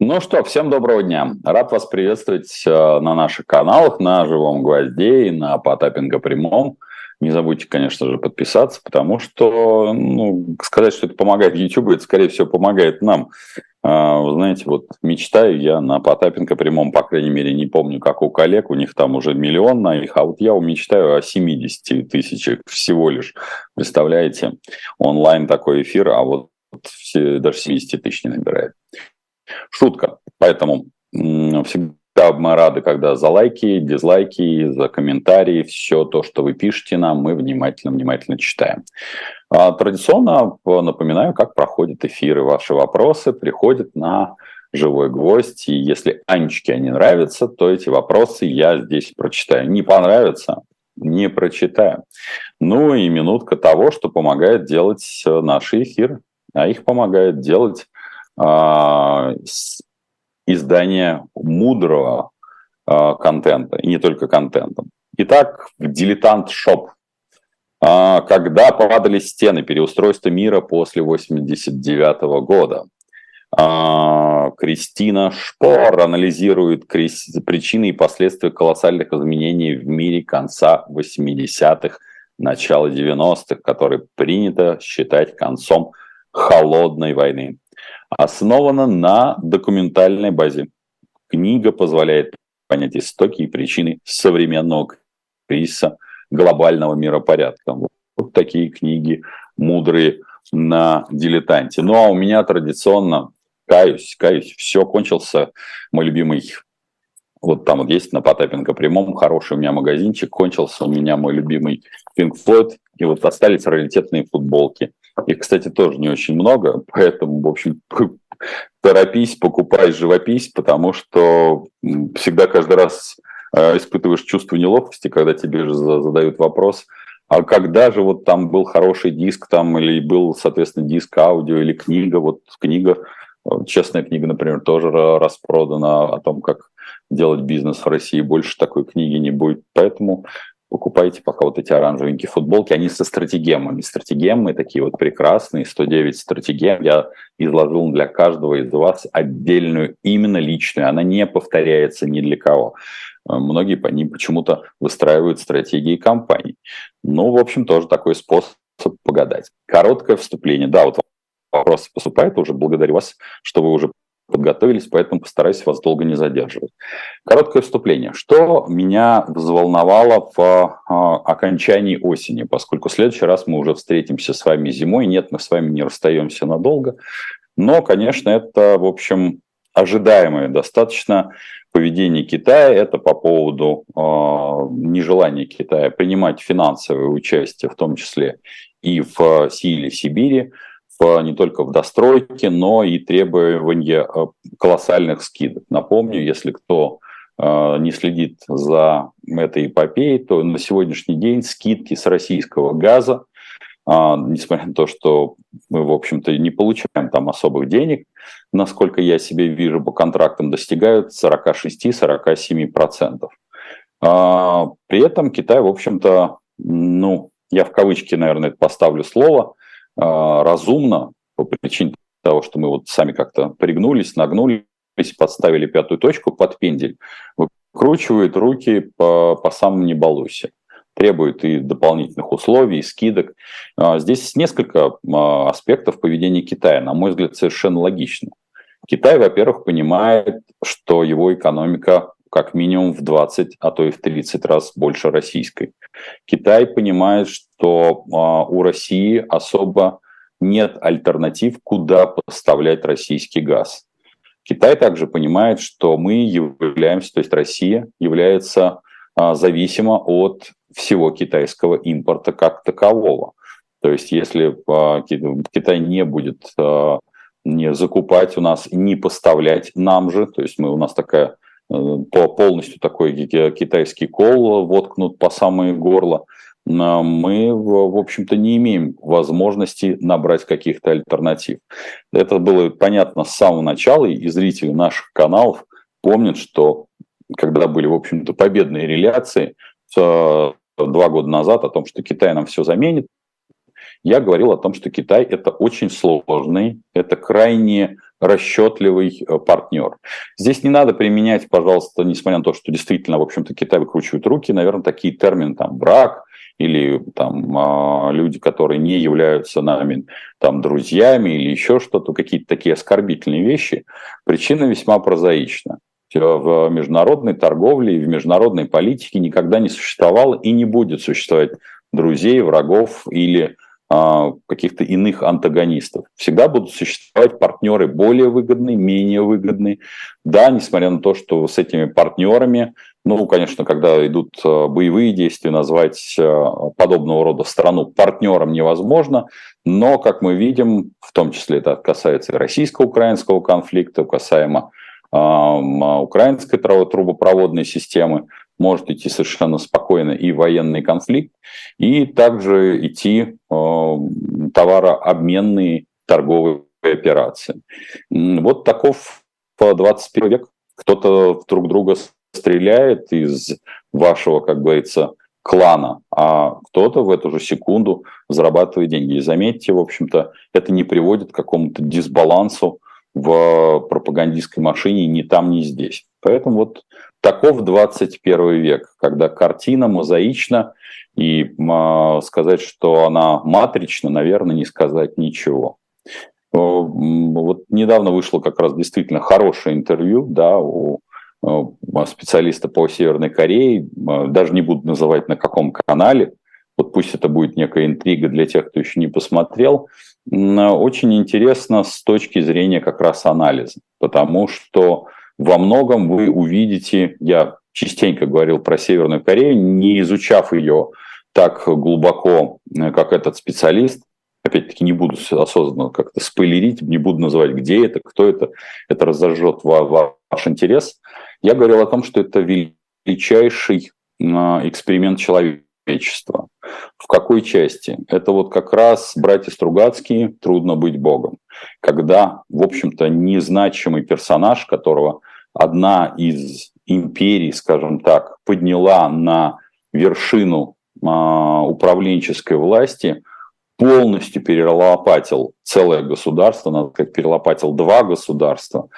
Ну что, всем доброго дня. Рад вас приветствовать э, на наших каналах, на Живом Гвозде и на Потапенко Прямом. Не забудьте, конечно же, подписаться, потому что ну, сказать, что это помогает YouTube, это, скорее всего, помогает нам. А, вы знаете, вот мечтаю я на Потапенко прямом, по крайней мере, не помню, как у коллег, у них там уже миллион на их, а вот я мечтаю о 70 тысячах всего лишь. Представляете, онлайн такой эфир, а вот все, даже 70 тысяч не набирает. Шутка. Поэтому всегда мы рады, когда за лайки, дизлайки, за комментарии, все то, что вы пишете нам, мы внимательно-внимательно читаем. А традиционно напоминаю, как проходят эфиры. Ваши вопросы приходят на живой гвоздь. И если Анечке они нравятся, то эти вопросы я здесь прочитаю. Не понравится, не прочитаю. Ну и минутка того, что помогает делать наши эфиры. А их помогает делать издание мудрого а, контента, и не только контента. Итак, «Дилетант Shop». А, когда падали стены переустройства мира после 89 года? Кристина Шпор анализирует причины и последствия колоссальных изменений в мире конца 80-х, начала 90-х, которые принято считать концом холодной войны основана на документальной базе. Книга позволяет понять истоки и причины современного кризиса глобального миропорядка. Вот такие книги мудрые на дилетанте. Ну а у меня традиционно, каюсь, каюсь, все кончился, мой любимый вот там вот есть на Потапенко прямом хороший у меня магазинчик, кончился у меня мой любимый Pink Floyd, и вот остались раритетные футболки. Их, кстати, тоже не очень много, поэтому, в общем, торопись, покупай живопись, потому что всегда каждый раз э, испытываешь чувство неловкости, когда тебе же задают вопрос, а когда же вот там был хороший диск там или был, соответственно, диск аудио или книга, вот книга, э, честная книга, например, тоже распродана о том, как делать бизнес в России, больше такой книги не будет. Поэтому покупайте пока вот эти оранжевенькие футболки, они со стратегемами. Стратегемы такие вот прекрасные, 109 стратегем. Я изложил для каждого из вас отдельную, именно личную. Она не повторяется ни для кого. Многие по ним почему-то выстраивают стратегии компаний. Ну, в общем, тоже такой способ погадать. Короткое вступление. Да, вот вопрос поступает уже. Благодарю вас, что вы уже подготовились, поэтому постараюсь вас долго не задерживать. Короткое вступление. Что меня взволновало в а, окончании осени, поскольку в следующий раз мы уже встретимся с вами зимой. Нет, мы с вами не расстаемся надолго. Но, конечно, это, в общем, ожидаемое достаточно поведение Китая. Это по поводу э, нежелания Китая принимать финансовое участие, в том числе и в силе Сибири в, не только в достройке, но и требования э, колоссальных скидок. Напомню, если кто э, не следит за этой эпопеей, то на сегодняшний день скидки с российского газа, а, несмотря на то, что мы, в общем-то, не получаем там особых денег, насколько я себе вижу по контрактам, достигают 46-47%. А, при этом Китай, в общем-то, ну, я в кавычки, наверное, поставлю слово, разумно по причине того, что мы вот сами как-то пригнулись, нагнулись, подставили пятую точку под пендель, выкручивает руки по, по самому не балуйся требует и дополнительных условий, и скидок. А, здесь несколько а, аспектов поведения Китая, на мой взгляд, совершенно логично. Китай, во-первых, понимает, что его экономика как минимум в 20, а то и в 30 раз больше российской. Китай понимает, что а, у России особо нет альтернатив, куда поставлять российский газ. Китай также понимает, что мы являемся, то есть Россия является а, зависима от всего китайского импорта как такового. То есть если а, Китай не будет не закупать у нас, не поставлять нам же, то есть мы, у нас такая по полностью такой китайский кол воткнут по самое горло, мы, в общем-то, не имеем возможности набрать каких-то альтернатив. Это было понятно с самого начала, и зрители наших каналов помнят, что когда были, в общем-то, победные реляции два года назад о том, что Китай нам все заменит, я говорил о том, что Китай – это очень сложный, это крайне расчетливый э, партнер. Здесь не надо применять, пожалуйста, несмотря на то, что действительно, в общем-то, Китай выкручивает руки, наверное, такие термины, там, брак, или там а, люди, которые не являются нами там друзьями или еще что-то, какие-то такие оскорбительные вещи, причина весьма прозаична. В международной торговле и в международной политике никогда не существовало и не будет существовать друзей, врагов или каких-то иных антагонистов. Всегда будут существовать партнеры более выгодные, менее выгодные. Да, несмотря на то, что с этими партнерами, ну, конечно, когда идут а, боевые действия, назвать а, подобного рода страну партнером невозможно, но, как мы видим, в том числе это касается российско-украинского конфликта, касаемо украинской трубопроводной системы, может идти совершенно спокойно и военный конфликт, и также идти э, товарообменные торговые операции. Вот таков 21 век. Кто-то друг друга стреляет из вашего, как говорится, клана, а кто-то в эту же секунду зарабатывает деньги. И заметьте, в общем-то, это не приводит к какому-то дисбалансу в пропагандистской машине ни там, ни здесь. Поэтому вот таков 21 век, когда картина мозаична, и э, сказать, что она матрична, наверное, не сказать ничего. Вот недавно вышло как раз действительно хорошее интервью да, у специалиста по Северной Корее, даже не буду называть на каком канале, вот пусть это будет некая интрига для тех, кто еще не посмотрел, очень интересно с точки зрения как раз анализа, потому что во многом вы увидите, я частенько говорил про Северную Корею, не изучав ее так глубоко, э, как этот специалист, опять-таки не буду осознанно как-то спойлерить, не буду называть, где это, кто это, это разожжет ваш интерес. Я говорил о том, что это величайший эксперимент человечества. В какой части? Это вот как раз братья Стругацкие «Трудно быть Богом», когда, в общем-то, незначимый персонаж, которого одна из империй, скажем так, подняла на вершину а, управленческой власти, полностью перелопатил целое государство, надо сказать, перелопатил два государства.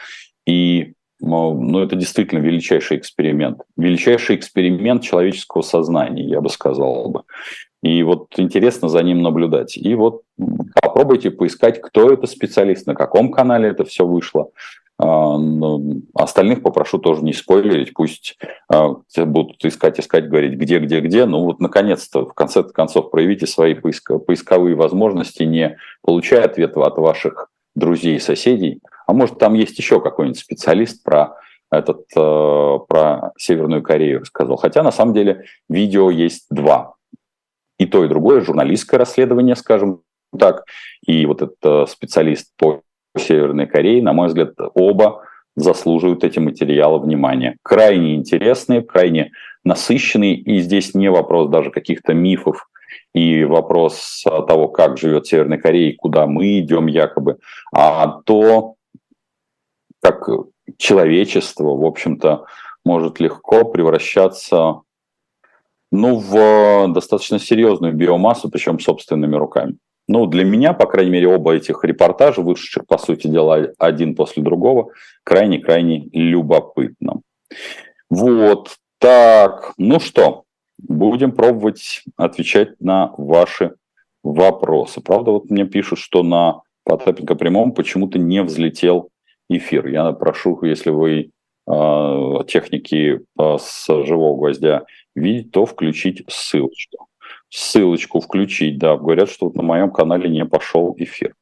И ну, это действительно величайший эксперимент. Величайший эксперимент человеческого сознания, я бы сказал бы. И вот интересно за ним наблюдать. И вот попробуйте поискать, кто это специалист, на каком канале это все вышло. А, остальных попрошу тоже не спойлерить, пусть а, будут искать, искать, говорить, где, где, где. Ну вот, наконец-то, в конце концов, проявите свои поисковые возможности, не получая ответа от ваших друзей и соседей. А может, там есть еще какой-нибудь специалист про этот, э, про Северную Корею рассказал. Хотя, на самом деле, видео есть два. И то, и другое, журналистское расследование, скажем так, и вот этот специалист по Северной Кореи, на мой взгляд, оба заслуживают эти материалы внимания. Крайне интересные, крайне насыщенные, и здесь не вопрос даже каких-то мифов и вопрос того, как живет Северная Корея, куда мы идем якобы, а то, как человечество, в общем-то, может легко превращаться ну, в достаточно серьезную биомассу, причем собственными руками. Ну, для меня, по крайней мере, оба этих репортажа, вышедших, по сути дела, один после другого, крайне-крайне любопытно. Вот, так, ну что, будем пробовать отвечать на ваши вопросы. Правда, вот мне пишут, что на Потапенко прямом почему-то не взлетел эфир. Я прошу, если вы э, техники э, с живого гвоздя видите, то включить ссылочку ссылочку включить, да, говорят, что на моем канале не пошел эфир.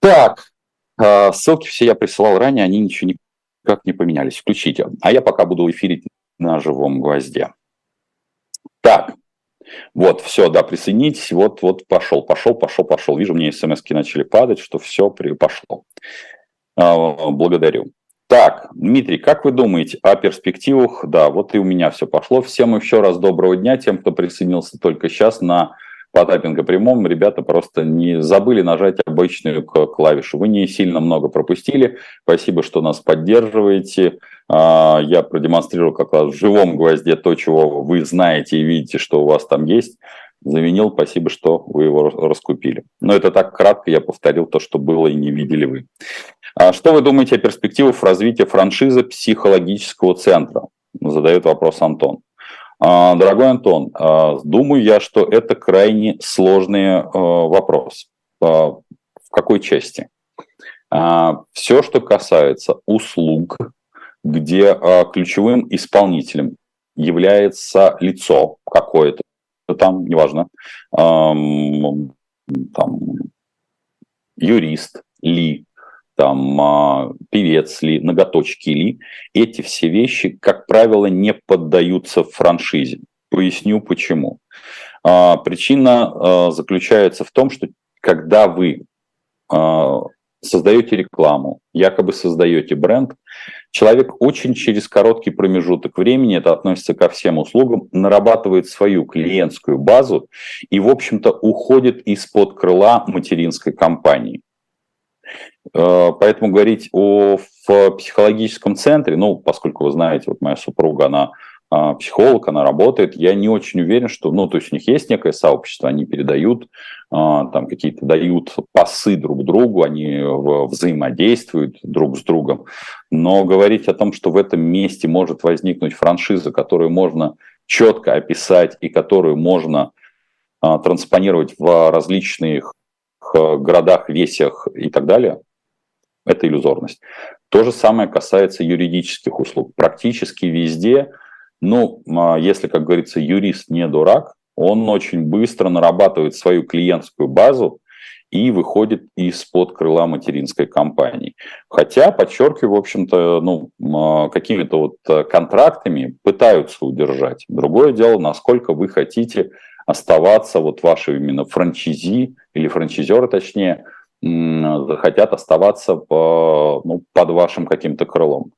Так, а, ссылки все я присылал ранее, они ничего никак не поменялись. Включите. А я пока буду эфирить на живом гвозде. Так, вот, все, да, присоединитесь. Вот, вот, пошел, пошел, пошел, пошел. Вижу, мне смс начали падать, что все пошло. А, благодарю. Так, Дмитрий, как вы думаете о перспективах? Да, вот и у меня все пошло. Всем еще раз доброго дня тем, кто присоединился только сейчас на Потапенко прямом. Ребята просто не забыли нажать обычную клавишу. Вы не сильно много пропустили. Спасибо, что нас поддерживаете. А, я продемонстрировал как раз в живом гвозде то, чего вы знаете и видите, что у вас там есть. Завинил, спасибо, что вы его раскупили. Но это так кратко, я повторил то, что было и не видели вы. А что вы думаете о перспективах развития франшизы психологического центра? Задает вопрос Антон. А, дорогой Антон, а, думаю я, что это крайне сложный а, вопрос. В какой части? Все, что касается услуг, где ключевым исполнителем является лицо какое-то, там, неважно, там, юрист ли, там а, певец ли, ноготочки ли, эти все вещи, как правило, не поддаются франшизе. Поясню почему. А, причина а, заключается в том, что когда вы создаете рекламу, якобы создаете бренд, человек очень через короткий промежуток времени, это относится ко всем услугам, нарабатывает свою клиентскую базу и, в общем-то, уходит из-под крыла материнской компании. Э, поэтому говорить о в психологическом центре, ну, поскольку вы знаете, вот моя супруга, она психолог, она работает, я не очень уверен, что, ну, то есть у них есть некое сообщество, они передают, а, там какие-то дают пасы друг другу, они взаимодействуют друг с другом, но говорить о том, что в этом месте может возникнуть франшиза, которую можно четко описать и которую можно а, транспонировать в различных городах, весях и так далее, это иллюзорность. То же самое касается юридических услуг. Практически везде, ну, а, если, как говорится, юрист не дурак, он очень быстро нарабатывает свою клиентскую базу и выходит из-под крыла материнской компании. Хотя, подчеркиваю, в общем-то, ну, а, какими-то вот а, контрактами пытаются удержать. Другое дело, насколько вы хотите оставаться, вот ваши именно франчизи или франчизеры, точнее, захотят оставаться по, ну, под вашим каким-то крылом.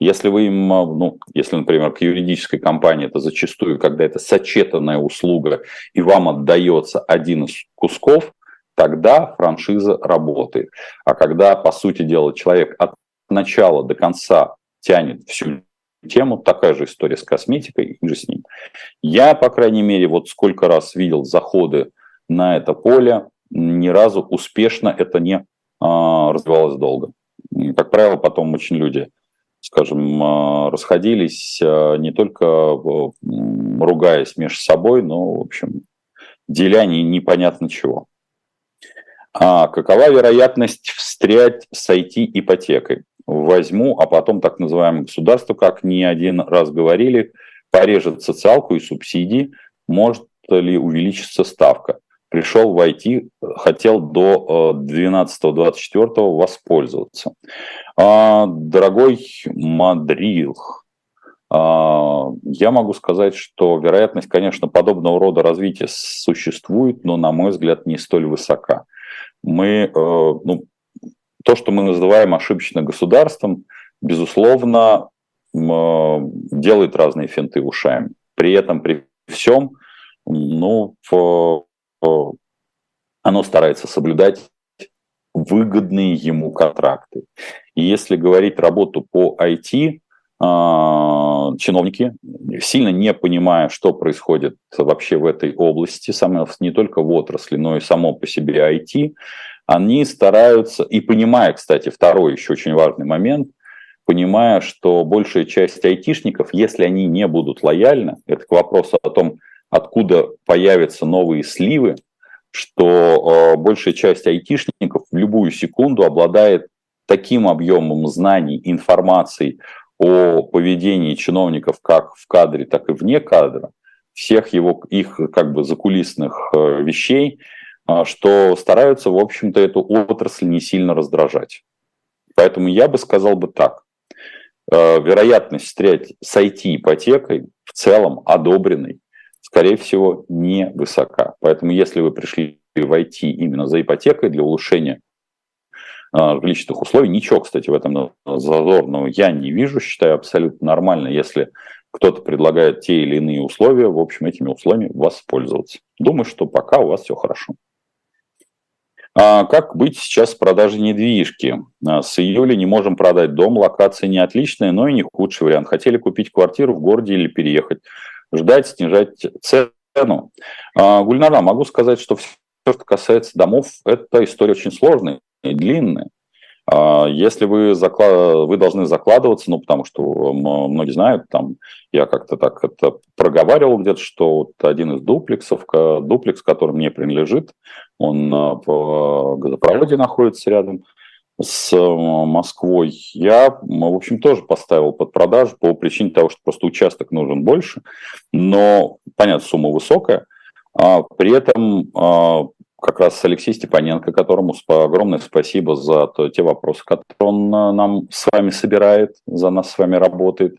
Если вы им, ну, если, например, к юридической компании это зачастую, когда это сочетанная услуга и вам отдается один из кусков, тогда франшиза работает. А когда, по сути дела, человек от начала до конца тянет всю тему, такая же история с косметикой и же с ним. Я, по крайней мере, вот сколько раз видел заходы на это поле, ни разу успешно это не а, развивалось долго. Как правило, потом очень люди, скажем, а, расходились а, не только ругаясь между собой, но, в общем, деля не, непонятно чего. А какова вероятность встрять с IT-ипотекой? Возьму, а потом так называемое государство, как не один раз говорили, порежет социалку и субсидии, может ли увеличиться ставка пришел в IT, хотел до 12-24 э, воспользоваться. А, дорогой Мадрил, а, я могу сказать, что вероятность, конечно, подобного рода развития существует, но, на мой взгляд, не столь высока. Мы, э, ну, то, что мы называем ошибочно государством, безусловно, э, делает разные финты ушами. При этом, при всем, ну, в оно старается соблюдать выгодные ему контракты. И если говорить работу по IT, а, чиновники, сильно не понимая, что происходит вообще в этой области, не только в отрасли, но и само по себе IT, они стараются, и понимая, кстати, второй еще очень важный момент, понимая, что большая часть айтишников, если они не будут лояльны, это к вопросу о том, откуда появятся новые сливы, что э, большая часть айтишников в любую секунду обладает таким объемом знаний, информации о поведении чиновников как в кадре, так и вне кадра, всех его, их как бы закулисных э, вещей, э, что стараются, в общем-то, эту отрасль не сильно раздражать. Поэтому я бы сказал бы так. Вероятность встрять с IT-ипотекой в целом одобренной скорее всего, не высока. Поэтому если вы пришли в IT именно за ипотекой для улучшения а, жилищных условий, ничего, кстати, в этом зазорного я не вижу, считаю абсолютно нормально, если кто-то предлагает те или иные условия, в общем, этими условиями воспользоваться. Думаю, что пока у вас все хорошо. А как быть сейчас с продажей недвижки? А, с июля не можем продать дом, локация не отличная, но и не худший вариант. Хотели купить квартиру в городе или переехать ждать, снижать цену. А, Гульнара, могу сказать, что все, что касается домов, это история очень сложная и длинная. А, если вы, заклад... вы должны закладываться, ну, потому что многие знают, там, я как-то так это проговаривал где-то, что вот один из дуплексов, дуплекс, который мне принадлежит, он в газопроводе находится рядом, с Москвой, я, в общем, тоже поставил под продажу по причине того, что просто участок нужен больше, но, понятно, сумма высокая. А при этом а, как раз Алексей Степаненко, которому огромное спасибо за те вопросы, которые он а, нам с вами собирает, за нас с вами работает.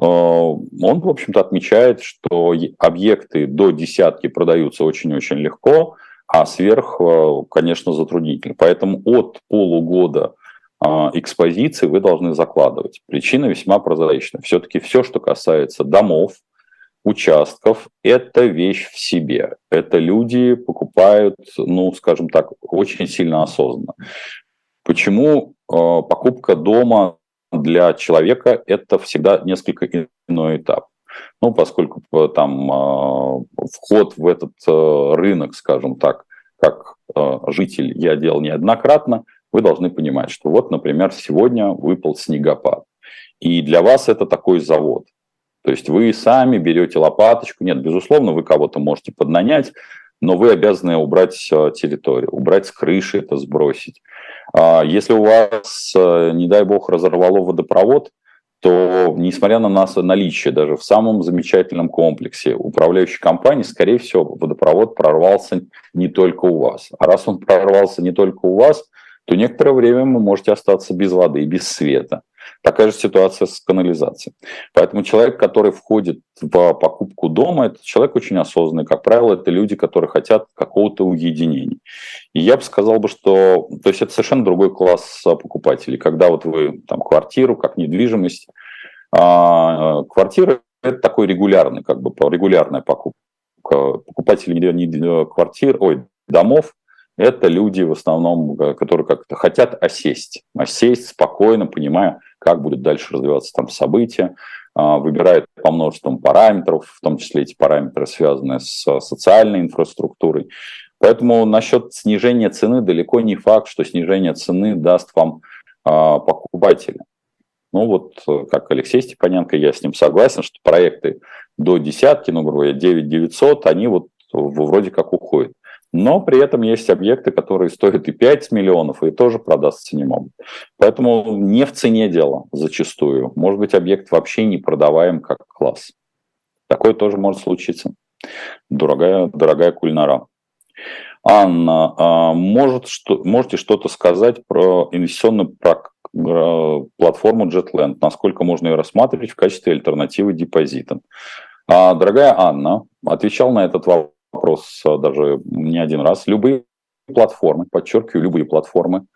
А, он, в общем-то, отмечает, что объекты до десятки продаются очень-очень легко, а сверх, э, конечно, затруднительно. Поэтому от полугода а, экспозиции вы должны закладывать. Причина весьма прозрачна. Все-таки все, что касается домов, участков, это вещь в себе. Это люди покупают, ну, скажем так, очень сильно осознанно. Почему э, покупка дома для человека это всегда несколько иной этап? Ну, поскольку э, там э, вход в этот э, рынок, скажем так, как житель я делал неоднократно, вы должны понимать, что вот, например, сегодня выпал снегопад. И для вас это такой завод. То есть вы сами берете лопаточку. Нет, безусловно, вы кого-то можете поднанять, но вы обязаны убрать территорию, убрать с крыши это, сбросить. А если у вас, не дай бог, разорвало водопровод, то, несмотря на нас наличие даже в самом замечательном комплексе управляющей компании, скорее всего, водопровод прорвался не только у вас. А раз он прорвался не только у вас, то некоторое время вы можете остаться без воды, без света. Такая же ситуация с канализацией. Поэтому человек, который входит в покупку дома, это человек очень осознанный. Как правило, это люди, которые хотят какого-то уединения. И я бы сказал, бы, что то есть это совершенно другой класс покупателей. Когда вот вы там квартиру, как недвижимость, а, квартира – это такой регулярный, как бы регулярная покупка. Покупатели квартир, ой, домов это люди в основном, которые как-то хотят осесть. Осесть спокойно, понимая, как будет дальше развиваться там события, а, выбирают по множеству параметров, в том числе эти параметры связаны с социальной инфраструктурой. Поэтому насчет снижения цены далеко не факт, что снижение цены даст вам а, покупателя. Ну вот, как Алексей Степаненко, я с ним согласен, что проекты до десятки, ну, грубо говоря, 9 900, они вот вроде как уходят. Но при этом есть объекты, которые стоят и 5 миллионов, и тоже продастся не могут. Поэтому не в цене дело зачастую. Может быть, объект вообще не продаваем как класс. Такое тоже может случиться. Дорогая, дорогая кулинара. Анна, а может, что, можете что-то сказать про инвестиционную платформу JetLand? Насколько можно ее рассматривать в качестве альтернативы депозитам? А, дорогая Анна, отвечал на этот вопрос вопрос а, даже не один раз. Любые платформы, подчеркиваю, любые платформы,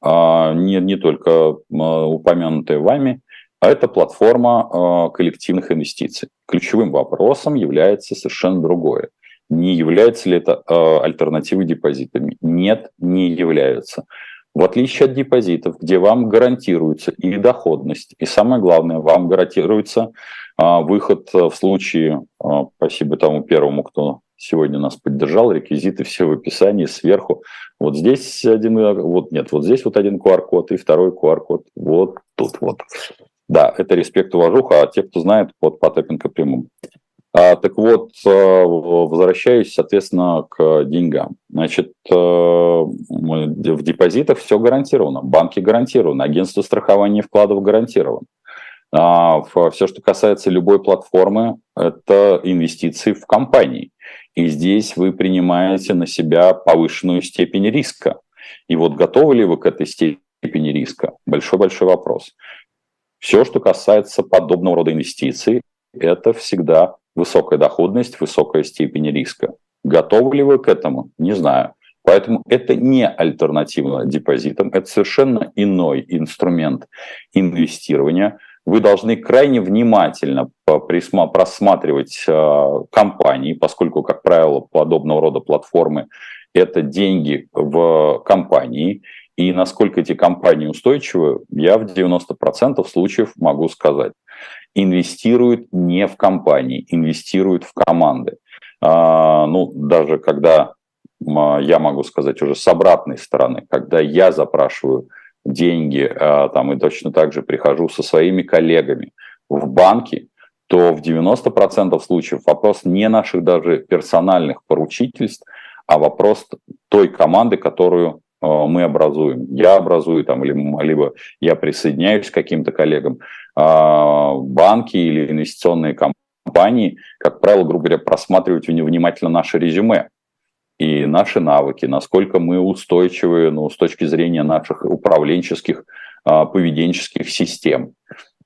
а, не, не только а, упомянутые вами, а это платформа коллективных инвестиций. Ключевым вопросом является совершенно другое. Не является ли это альтернативой депозитами? Нет, не является. В отличие от депозитов, где вам гарантируется и доходность, и самое главное, вам гарантируется выход в случае, спасибо тому первому, кто сегодня нас поддержал, реквизиты все в описании сверху. Вот здесь один, вот нет, вот здесь вот один QR-код и второй QR-код вот тут вот. Да, это респект, уважуха, а те, кто знает, под Потапенко прямым. А, так вот, э, возвращаюсь, соответственно, к деньгам. Значит, э, в депозитах все гарантировано, банки гарантированы, агентство страхования вкладов гарантировано. А все, что касается любой платформы, это инвестиции в компании. И здесь вы принимаете на себя повышенную степень риска. И вот готовы ли вы к этой степени риска? Большой-большой вопрос. Все, что касается подобного рода инвестиций, это всегда высокая доходность, высокая степень риска. Готовы ли вы к этому? Не знаю. Поэтому это не альтернатива депозитам, это совершенно иной инструмент инвестирования – вы должны крайне внимательно просматривать э, компании, поскольку, как правило, подобного рода платформы – это деньги в компании, и насколько эти компании устойчивы, я в 90% случаев могу сказать. Инвестируют не в компании, инвестируют в команды. а, ну, даже когда я могу сказать уже с обратной стороны, когда я запрашиваю деньги, там, и точно так же прихожу со своими коллегами в банки, то в 90% случаев вопрос не наших даже персональных поручительств, а вопрос той команды, которую э, мы образуем. Я образую там, либо я присоединяюсь к каким-то коллегам. А, банки или инвестиционные компании, как правило, грубо говоря, просматривают внимательно наше резюме и наши навыки, насколько мы устойчивы ну, с точки зрения наших управленческих, а, поведенческих систем.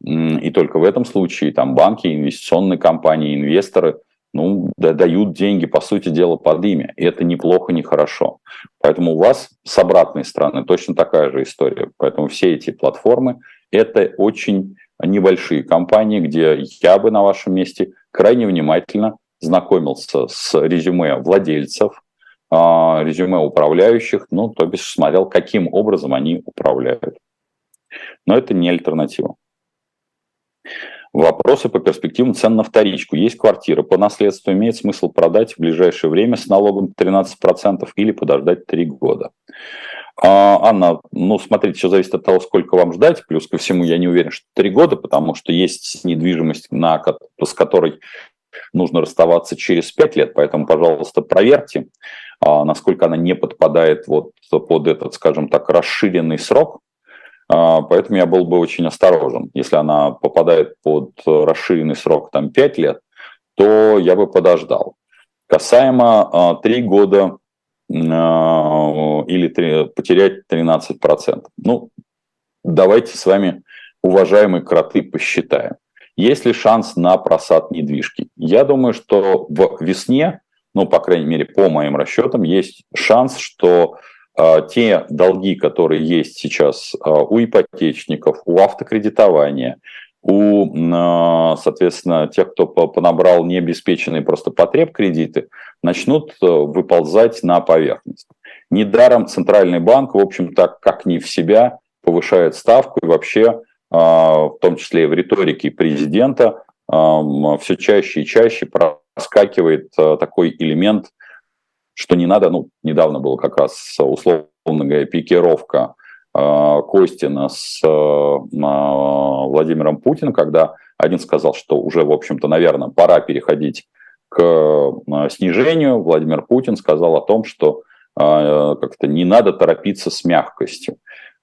И только в этом случае там банки, инвестиционные компании, инвесторы ну, дают деньги, по сути дела, под имя. И это неплохо, не хорошо. Поэтому у вас с обратной стороны точно такая же история. Поэтому все эти платформы – это очень небольшие компании, где я бы на вашем месте крайне внимательно знакомился с резюме владельцев, резюме управляющих, ну, то бишь смотрел, каким образом они управляют. Но это не альтернатива. Вопросы по перспективам цен на вторичку. Есть квартира по наследству, имеет смысл продать в ближайшее время с налогом 13% или подождать 3 года. А, Анна, ну, смотрите, все зависит от того, сколько вам ждать. Плюс ко всему, я не уверен, что 3 года, потому что есть недвижимость, на, с которой нужно расставаться через 5 лет. Поэтому, пожалуйста, проверьте, а, насколько она не подпадает вот под этот, скажем так, расширенный срок а, поэтому я был бы очень осторожен. Если она попадает под расширенный срок там 5 лет, то я бы подождал. Касаемо 3 а, года а, или 3, потерять 13%. Ну, давайте с вами, уважаемые кроты, посчитаем. Есть ли шанс на просад недвижки? Я думаю, что в весне, ну, по крайней мере, по моим расчетам, есть шанс, что а, те долги, которые есть сейчас а, у ипотечников, у автокредитования, у, а, соответственно, тех, кто понабрал необеспеченные просто потреб кредиты, начнут выползать на поверхность. Недаром Центральный банк, в общем, так как не в себя, повышает ставку и вообще, в том числе и в риторике президента, все чаще и чаще проскакивает такой элемент – что не надо, ну, недавно было как раз, условно говоря, пикировка э, Костина с э, Владимиром Путиным, когда один сказал, что уже, в общем-то, наверное, пора переходить к э, снижению. Владимир Путин сказал о том, что э, как-то не надо торопиться с мягкостью,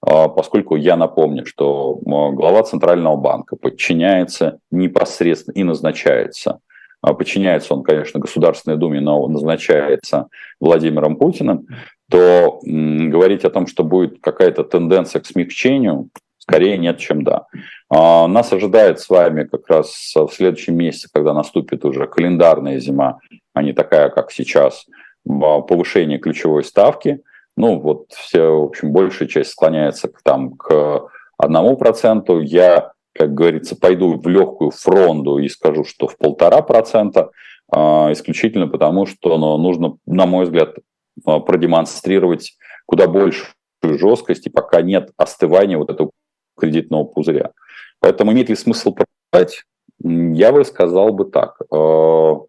э, поскольку я напомню, что глава Центрального банка подчиняется непосредственно и назначается подчиняется он, конечно, Государственной Думе, но назначается Владимиром Путиным, то говорить о том, что будет какая-то тенденция к смягчению, скорее нет, чем да. А, нас ожидает с вами как раз в следующем месяце, когда наступит уже календарная зима, а не такая, как сейчас, повышение ключевой ставки. Ну, вот все, в общем, большая часть склоняется к, там, к одному проценту. Я как говорится, пойду в легкую фронду и скажу, что в полтора процента, а, исключительно потому, что ну, нужно, на мой взгляд, а, продемонстрировать куда большую жесткость, и пока нет остывания вот этого кредитного пузыря. Поэтому имеет ли смысл продать? Я бы сказал бы так. А,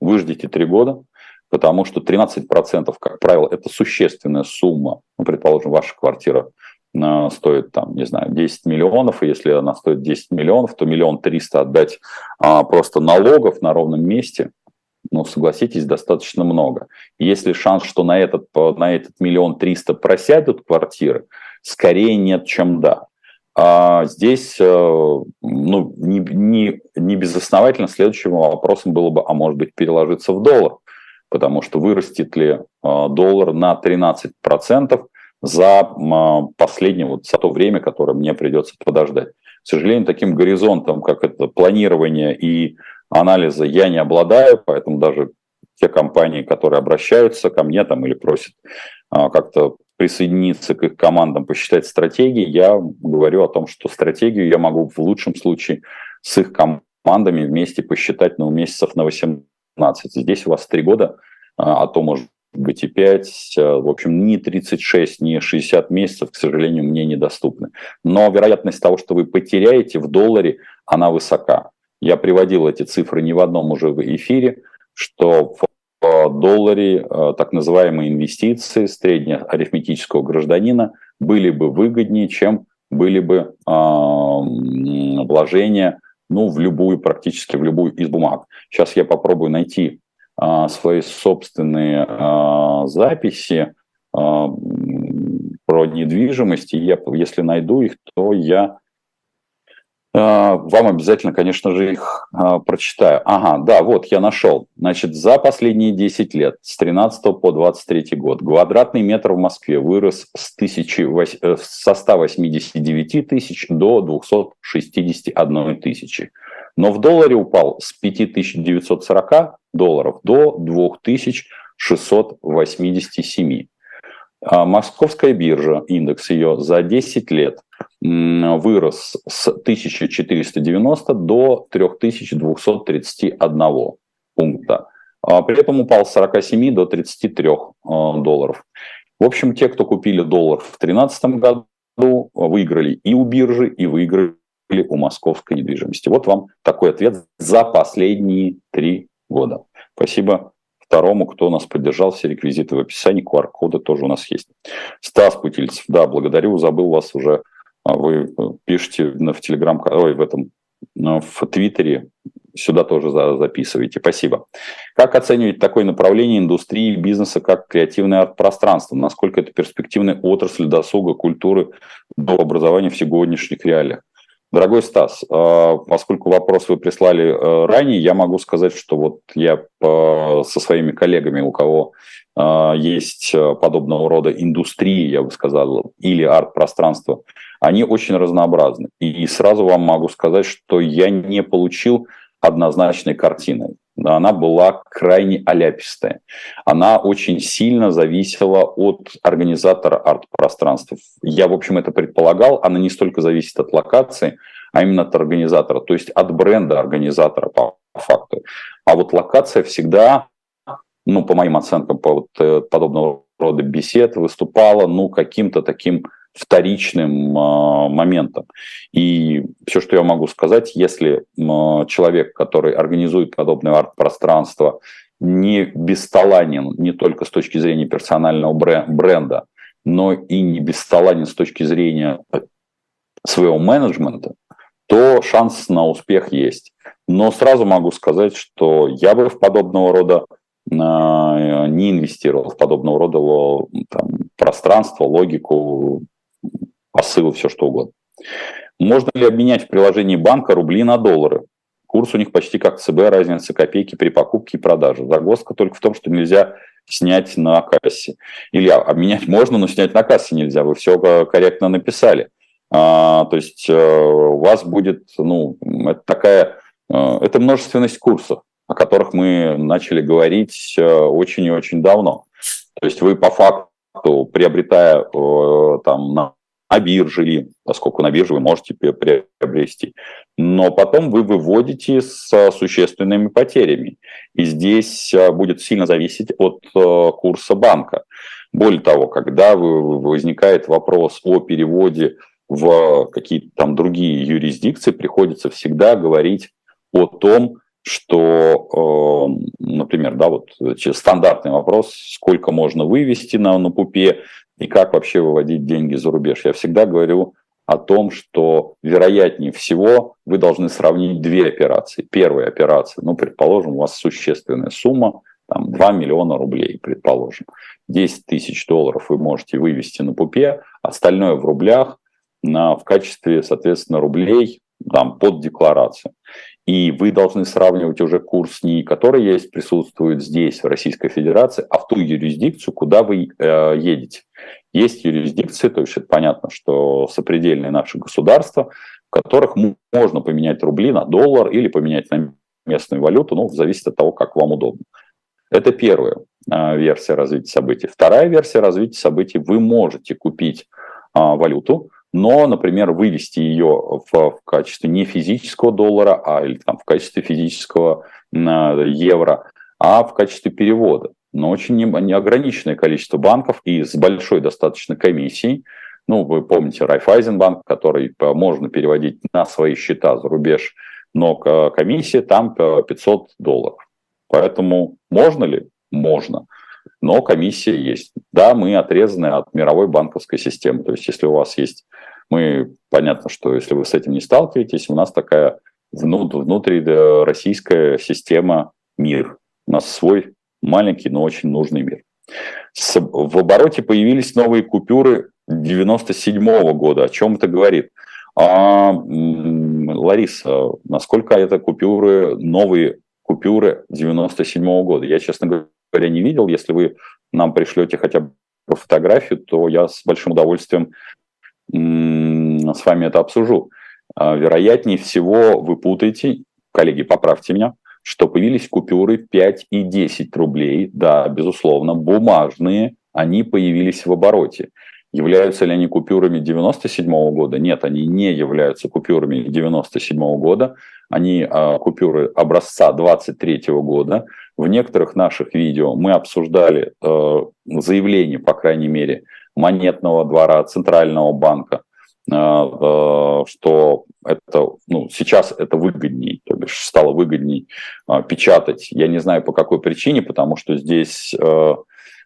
вы ждите три года, потому что 13%, как правило, это существенная сумма. Ну, предположим, ваша квартира стоит, там, не знаю, 10 миллионов, и если она стоит 10 миллионов, то миллион триста отдать а, просто налогов на ровном месте, ну, согласитесь, достаточно много. Если шанс, что на этот, на этот миллион триста просядут квартиры, скорее нет, чем да. А здесь э, ну, не, не, не безосновательно следующим вопросом было бы, а может быть, переложиться в доллар, потому что вырастет ли э, доллар на 13%, за последнее, вот за то время, которое мне придется подождать. К сожалению, таким горизонтом, как это планирование и анализа, я не обладаю, поэтому даже те компании, которые обращаются ко мне там или просят а, как-то присоединиться к их командам, посчитать стратегии, я говорю о том, что стратегию я могу в лучшем случае с их командами вместе посчитать ну, месяцев на 18. Здесь у вас три года, а, а то, может быть, и 5. Э, в общем, ни 36, ни 60 месяцев, к сожалению, мне недоступны. Но вероятность того, что вы потеряете в долларе, она высока. Я приводил эти цифры не в одном уже в эфире, что долларе так называемые инвестиции среднеарифметического гражданина были бы выгоднее, чем были бы вложения ну, в любую, практически в любую из бумаг. Сейчас я попробую найти свои собственные записи про недвижимость, и я, если найду их, то я а, вам обязательно, конечно же, их а, прочитаю. Ага, да, вот я нашел. Значит, за последние 10 лет, с 13 по 23 год, квадратный метр в Москве вырос с, 1008, э, со 189 тысяч до 261 тысячи. Но в долларе упал с 5940 долларов до 2687. А Московская биржа, индекс ее за 10 лет вырос с 1490 до 3231 пункта. А при этом упал с 47 до 33 а, долларов. В общем, те, кто купили доллар в 2013 году, выиграли и у биржи, и выиграли у московской недвижимости. Вот вам такой ответ за последние три года. Спасибо второму, кто нас поддержал, все реквизиты в описании, QR-коды тоже у нас есть. Стас Путильцев, да, благодарю, забыл вас уже, а вы э, пишите в Телеграм, ой, в этом, в Твиттере, сюда тоже записывайте. Спасибо. Как оценивать такое направление индустрии бизнеса, как креативное арт-пространство? Насколько это перспективная отрасль досуга, культуры до образования в сегодняшних реалиях? Дорогой Стас, а, поскольку вопрос вы прислали э, ранее, я могу сказать, что вот я со своими коллегами, у кого а, есть э, подобного рода индустрии, я бы сказал, или арт-пространство, они очень разнообразны. И сразу вам могу сказать, что я не получил однозначной картины она была крайне аляпистая. Она очень сильно зависела от организатора арт-пространства. Я, в общем, это предполагал. Она не столько зависит от локации, а именно от организатора, то есть от бренда организатора по факту. А вот локация всегда, ну, по моим оценкам, по вот э, подобного рода бесед выступала, ну, каким-то таким вторичным э, моментом. И все, что я могу сказать, если э, человек, который организует подобное арт-пространство, не бесталанен не только с точки зрения персонального бренда, но и не бесталанен с точки зрения своего менеджмента, то шанс на успех есть. Но сразу могу сказать, что я бы в подобного рода э, не инвестировал в подобного рода там, пространство, логику, посылы, все что угодно. Можно ли обменять в приложении банка рубли на доллары? Курс у них почти как ЦБ, разница копейки при покупке и продаже. Загвоздка только в том, что нельзя снять на кассе. Или обменять можно, но снять на кассе нельзя. Вы все корректно написали. А, то есть э, у вас будет, ну, это такая, э, это множественность курсов, о которых мы начали говорить э, очень и очень давно. То есть вы по факту, приобретая там на на бирже или, поскольку на бирже вы можете приобрести. Но потом вы выводите с существенными потерями. И здесь а, будет сильно зависеть от а, курса банка. Более того, когда возникает вопрос о переводе в какие-то там другие юрисдикции, приходится всегда говорить о том, что, а, например, да, вот стандартный вопрос, сколько можно вывести на, на ПУПе, и как вообще выводить деньги за рубеж. Я всегда говорю о том, что вероятнее всего вы должны сравнить две операции. Первая операция, ну, предположим, у вас существенная сумма, там 2 миллиона рублей, предположим. 10 тысяч долларов вы можете вывести на пупе, остальное в рублях на, в качестве, соответственно, рублей там, под декларацию. И вы должны сравнивать уже курс не который есть, присутствует здесь, в Российской Федерации, а в ту юрисдикцию, куда вы э, едете. Есть юрисдикции, то есть это понятно, что сопредельные наши государства, в которых можно поменять рубли на доллар или поменять на местную валюту, ну, зависит от того, как вам удобно. Это первая э, версия развития событий. Вторая версия развития событий, вы можете купить э, валюту, но, например, вывести ее в, в качестве не физического доллара, а или там в качестве физического э, евро, а в качестве перевода. Но очень неограниченное количество банков и с большой достаточно комиссией. Ну, вы помните Райфайзенбанк, который можно переводить на свои счета за рубеж, но комиссия там 500 долларов. Поэтому можно ли? можно. Но комиссия есть. Да, мы отрезаны от мировой банковской системы. То есть, если у вас есть... Мы, понятно, что если вы с этим не сталкиваетесь, у нас такая внутри российская система мир. У нас свой маленький, но очень нужный мир. В обороте появились новые купюры 97 -го года. О чем это говорит? А, Лариса, насколько это купюры, новые купюры 97 -го года? Я, честно говоря, не видел. Если вы нам пришлете хотя бы фотографию, то я с большим удовольствием с вами это обсужу. А, вероятнее всего вы путаете, коллеги, поправьте меня, что появились купюры 5 и 10 рублей. Да, безусловно, бумажные, они появились в обороте. Являются ли они купюрами 97 года? Нет, они не являются купюрами 97 года. Они э, купюры образца 23 года. В некоторых наших видео мы обсуждали э, заявление, по крайней мере, монетного двора, Центрального банка, э, э, что это, ну, сейчас это выгодней, то бишь стало выгодней э, печатать. Я не знаю по какой причине, потому что здесь э,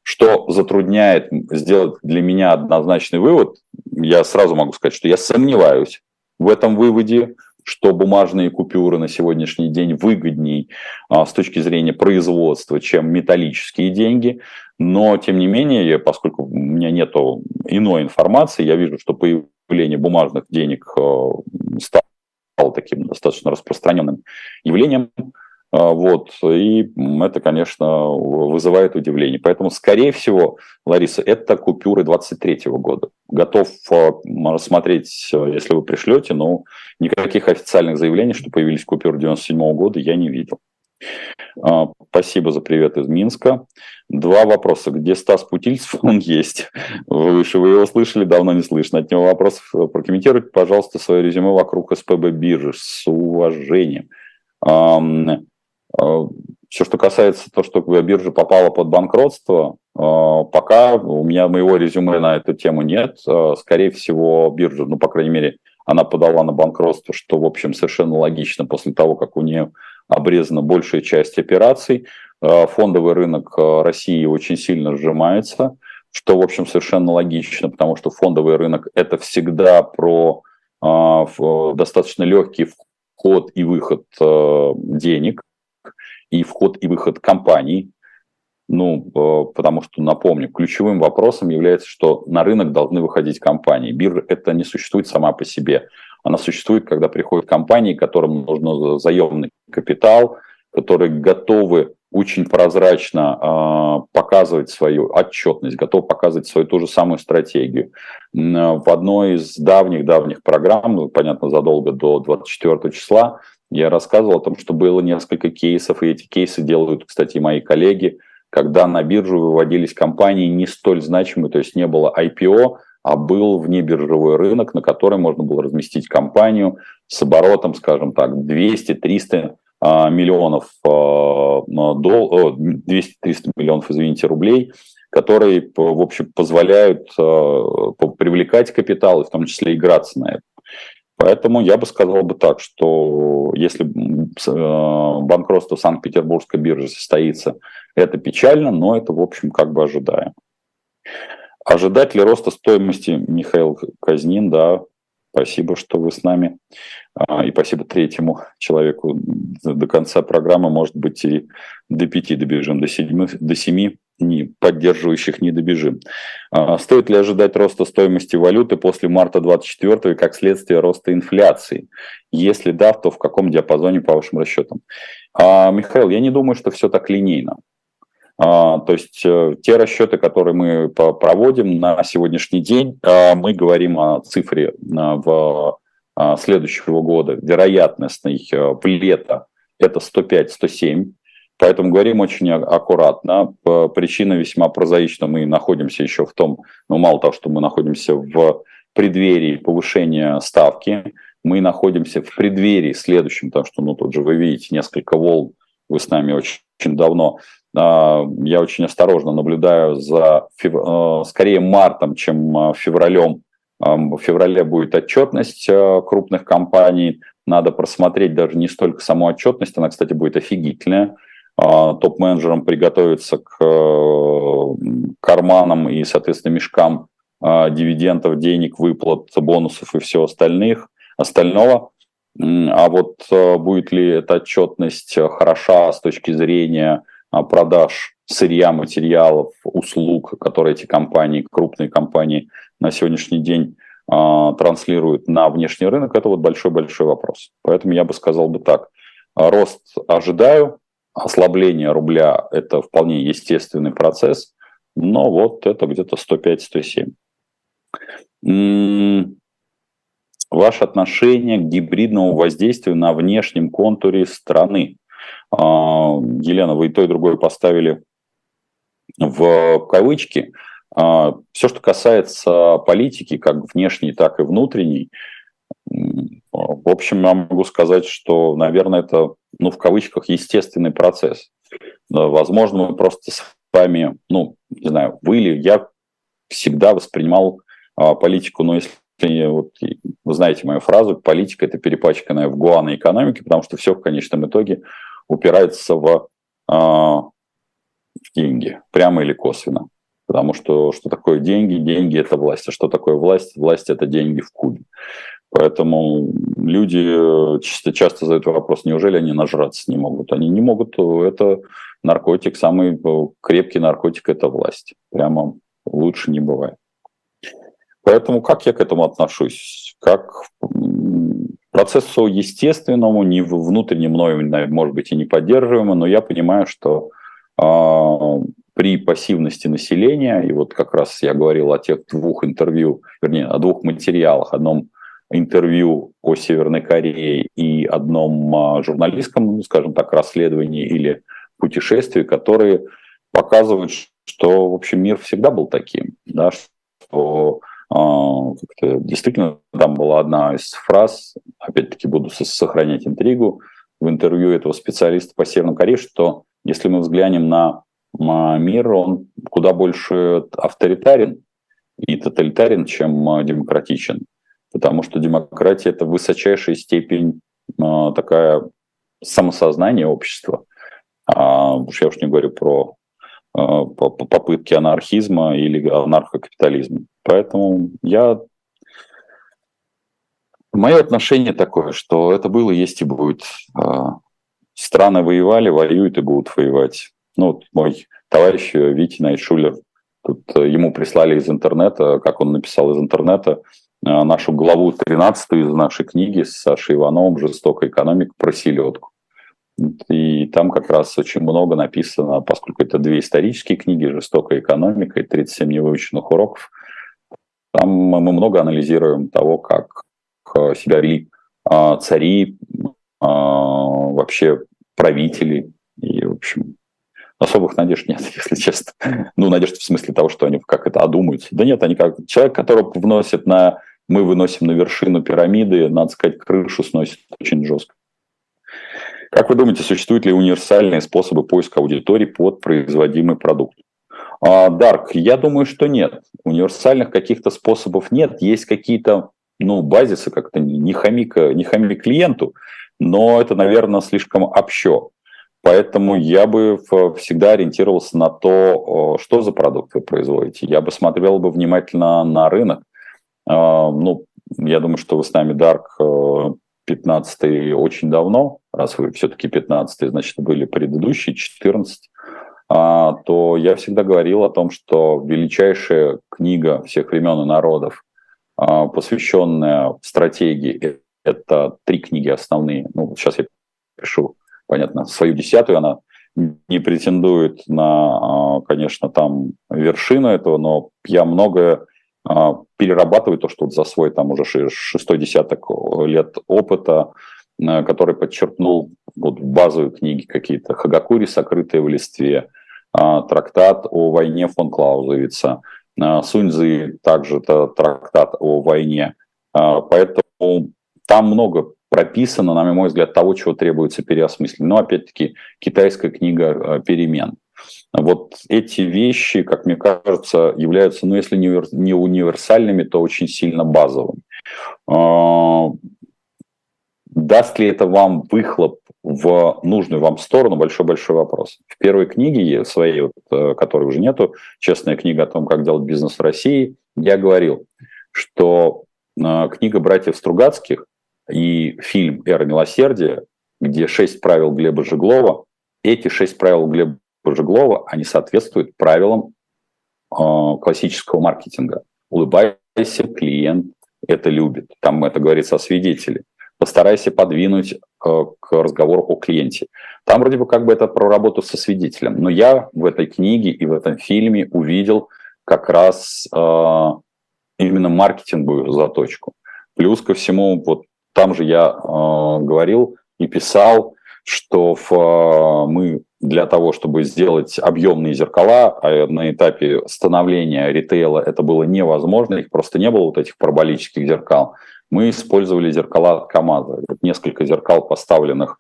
что затрудняет сделать для меня однозначный вывод, я сразу могу сказать, что я сомневаюсь в этом выводе, что бумажные купюры на сегодняшний день выгодней а, с точки зрения производства, чем металлические деньги. Но, тем не менее, поскольку у меня нет иной информации, я вижу, что появление бумажных денег а, стало таким достаточно распространенным явлением. А, вот, и это, конечно, вызывает удивление. Поэтому, скорее всего, Лариса, это купюры 23 года. Готов а, рассмотреть, если вы пришлете, но никаких официальных заявлений, что появились купюры 97 года, я не видел. А, спасибо за привет из Минска. Два вопроса. Где Стас Путильцев? Он есть. Выше вы его слышали, давно не слышно. От него вопросов. Прокомментируйте, пожалуйста, свое резюме вокруг СПБ биржи с уважением. Э, Все, что касается того, что биржа попала под банкротство, э, пока у меня моего резюме на эту тему нет. Э, скорее всего, биржа, ну, по крайней мере, она подала на банкротство, что, в общем, совершенно логично после того, как у нее обрезана большая часть операций. Фондовый рынок России очень сильно сжимается, что, в общем, совершенно логично, потому что фондовый рынок – это всегда про достаточно легкий вход и выход денег и вход и выход компаний. Ну, э, потому что, напомню, ключевым вопросом является, что на рынок должны выходить компании. Биржа это не существует сама по себе. Она существует, когда приходят компании, которым нужен заемный капитал, которые готовы очень прозрачно э, показывать свою отчетность, готов показывать свою ту же самую стратегию. В одной из давних-давних программ, ну, понятно, задолго до 24 числа, я рассказывал о том, что было несколько кейсов, и эти кейсы делают, кстати, мои коллеги, когда на биржу выводились компании не столь значимые, то есть не было IPO, а был внебиржевой рынок, на который можно было разместить компанию с оборотом, скажем так, 200-300 а, миллионов а, дол, 200-300 миллионов, извините, рублей, которые, в общем, позволяют а, привлекать капитал и в том числе играться на это. Поэтому я бы сказал бы так, что если э, банкротство Санкт-Петербургской биржи состоится, это печально, но это, в общем, как бы ожидаем. Ожидать ли роста стоимости, Михаил Казнин, да, спасибо, что вы с нами. А, и спасибо третьему человеку. До конца программы, может быть, и до пяти добежим, до семи, до семи не, поддерживающих не добежим. А, стоит ли ожидать роста стоимости валюты после марта 24 и как следствие роста инфляции? Если да, то в каком диапазоне по вашим расчетам? А, Михаил, я не думаю, что все так линейно. А, то есть э, те расчеты, которые мы проводим на сегодняшний день, мы говорим о цифре в следующего года, вероятностный э, лето это 105-107, Поэтому говорим очень аккуратно. Причина весьма прозаична. Мы находимся еще в том, ну мало того, что мы находимся в преддверии повышения ставки, мы находимся в преддверии следующем, потому что, ну, тут же вы видите несколько волн, вы с нами очень, очень давно. А, я очень осторожно наблюдаю за, э, скорее, мартом, чем э, февралем. В феврале будет отчетность э, крупных компаний. Надо просмотреть даже не столько саму отчетность, она, кстати, будет офигительная топ-менеджерам приготовиться к карманам и, соответственно, мешкам дивидендов, денег, выплат, бонусов и всего остальных, остального. А вот будет ли эта отчетность хороша с точки зрения продаж сырья, материалов, услуг, которые эти компании, крупные компании на сегодняшний день э, транслируют на внешний рынок, это вот большой-большой вопрос. Поэтому я бы сказал бы так. Рост ожидаю, ослабление рубля – это вполне естественный процесс, но вот это где-то 105-107. Ваше отношение к гибридному воздействию на внешнем контуре страны. А, Елена, вы и то, и другое поставили в кавычки. А, Все, что касается политики, как внешней, так и внутренней, в общем, я могу сказать, что, наверное, это, ну, в кавычках, естественный процесс. Возможно, мы просто с вами, ну, не знаю, вы или я всегда воспринимал а, политику, но если вот, вы знаете мою фразу, политика – это перепачканная в гуана экономики, потому что все в конечном итоге упирается в а, деньги, прямо или косвенно. Потому что что такое деньги? Деньги – это власть. А что такое власть? Власть – это деньги в кубе. Поэтому люди часто, часто задают вопрос, неужели они нажраться не могут? Они не могут, это наркотик, самый крепкий наркотик – это власть. Прямо лучше не бывает. Поэтому как я к этому отношусь? Как процессу естественному, не внутренне мною, может быть, и не поддерживаемому, но я понимаю, что а, при пассивности населения, и вот как раз я говорил о тех двух интервью, вернее, о двух материалах, одном интервью о Северной Корее и одном а, журналистском, ну, скажем так, расследовании или путешествии, которые показывают, что, в общем, мир всегда был таким, да, что э, действительно там была одна из фраз, опять-таки буду сохранять интригу, в интервью этого специалиста по Северной Корее, что если мы взглянем на мир, он куда больше авторитарен и тоталитарен, чем а, демократичен. Потому что демократия – это высочайшая степень а, такая самосознания общества. А, уж я уж не говорю про попытки анархизма или анархокапитализма. Поэтому я... Мое отношение такое, что это было, есть и будет страны воевали, воюют и будут воевать. Ну, вот мой товарищ Витя Найтшулер, тут э, ему прислали из интернета, как он написал из интернета, нашу главу 13 из нашей книги с Сашей Ивановым «Жестокая экономика» про селедку. И там как раз очень много написано, поскольку это две исторические книги «Жестокая экономика» и «37 невыученных уроков», там мы много анализируем того, как себя вели цари, вообще правители. И, в общем, особых надежд нет, если честно. Ну, надежд в смысле того, что они как это одумаются. Да нет, они как человек, которого вносят на... Мы выносим на вершину пирамиды, надо сказать, крышу сносит очень жестко. Как вы думаете, существуют ли универсальные способы поиска аудитории под производимый продукт? Дарк, я думаю, что нет. Универсальных каких-то способов нет. Есть какие-то ну, базисы, как-то не хами, не хами клиенту но это, наверное, слишком общо. Поэтому я бы всегда ориентировался на то, что за продукт вы производите. Я бы смотрел бы внимательно на рынок. А, ну, я думаю, что вы с нами, Дарк, 15 э, очень давно, раз вы все-таки 15 значит, были предыдущие 14, а, то я всегда говорил о том, что величайшая книга всех времен и народов, а, посвященная стратегии это три книги основные. Ну, сейчас я пишу, понятно, свою десятую, она не претендует на, конечно, там вершину этого, но я многое а, перерабатываю то, что вот за свой там уже шестой десяток лет опыта, а, который подчеркнул вот базовые книги какие-то, Хагакури «Сокрытые в листве», трактат о войне фон Клаузевица, Суньзы также это трактат о войне. Поэтому там много прописано, на мой взгляд, того, чего требуется переосмыслить. Но, опять-таки, китайская книга э, перемен. Вот эти вещи, как мне кажется, являются, ну, если не универсальными, то очень сильно базовыми. А, Даст ли это вам выхлоп в нужную вам сторону, большой-большой вопрос. В первой книге своей, вот, э, которой уже нету, честная книга о том, как делать бизнес в России, я говорил, что э, книга братьев Стругацких и фильм «Эра милосердия», где шесть правил Глеба Жеглова, эти шесть правил Глеба Жеглова, они соответствуют правилам э, классического маркетинга. Улыбайся, клиент это любит. Там это говорится о свидетеле. Постарайся подвинуть э, к разговору о клиенте. Там вроде бы как бы это про работу со свидетелем. Но я в этой книге и в этом фильме увидел как раз э, именно маркетинговую заточку. Плюс ко всему, вот там же я э, говорил и писал, что в, э, мы для того, чтобы сделать объемные зеркала, а на этапе становления ритейла это было невозможно, их просто не было, вот этих параболических зеркал, мы использовали зеркала от КАМАЗа. Несколько зеркал, поставленных